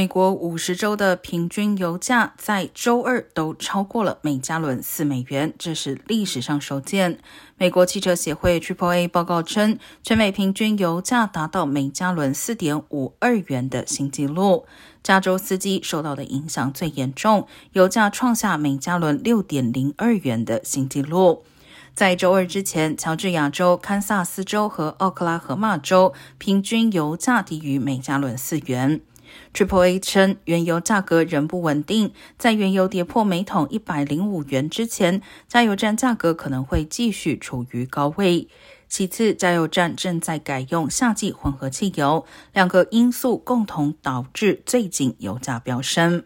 美国五十州的平均油价在周二都超过了每加仑四美元，这是历史上首见。美国汽车协会 Triple A 报告称，全美平均油价达到每加仑四点五二元的新纪录。加州司机受到的影响最严重，油价创下每加仑六点零二元的新纪录。在周二之前，乔治亚州、堪萨斯州和奥克拉荷马州平均油价低于每加仑四元。Triple A 称，原油价格仍不稳定，在原油跌破每桶一百零五元之前，加油站价格可能会继续处于高位。其次，加油站正在改用夏季混合汽油，两个因素共同导致最近油价飙升。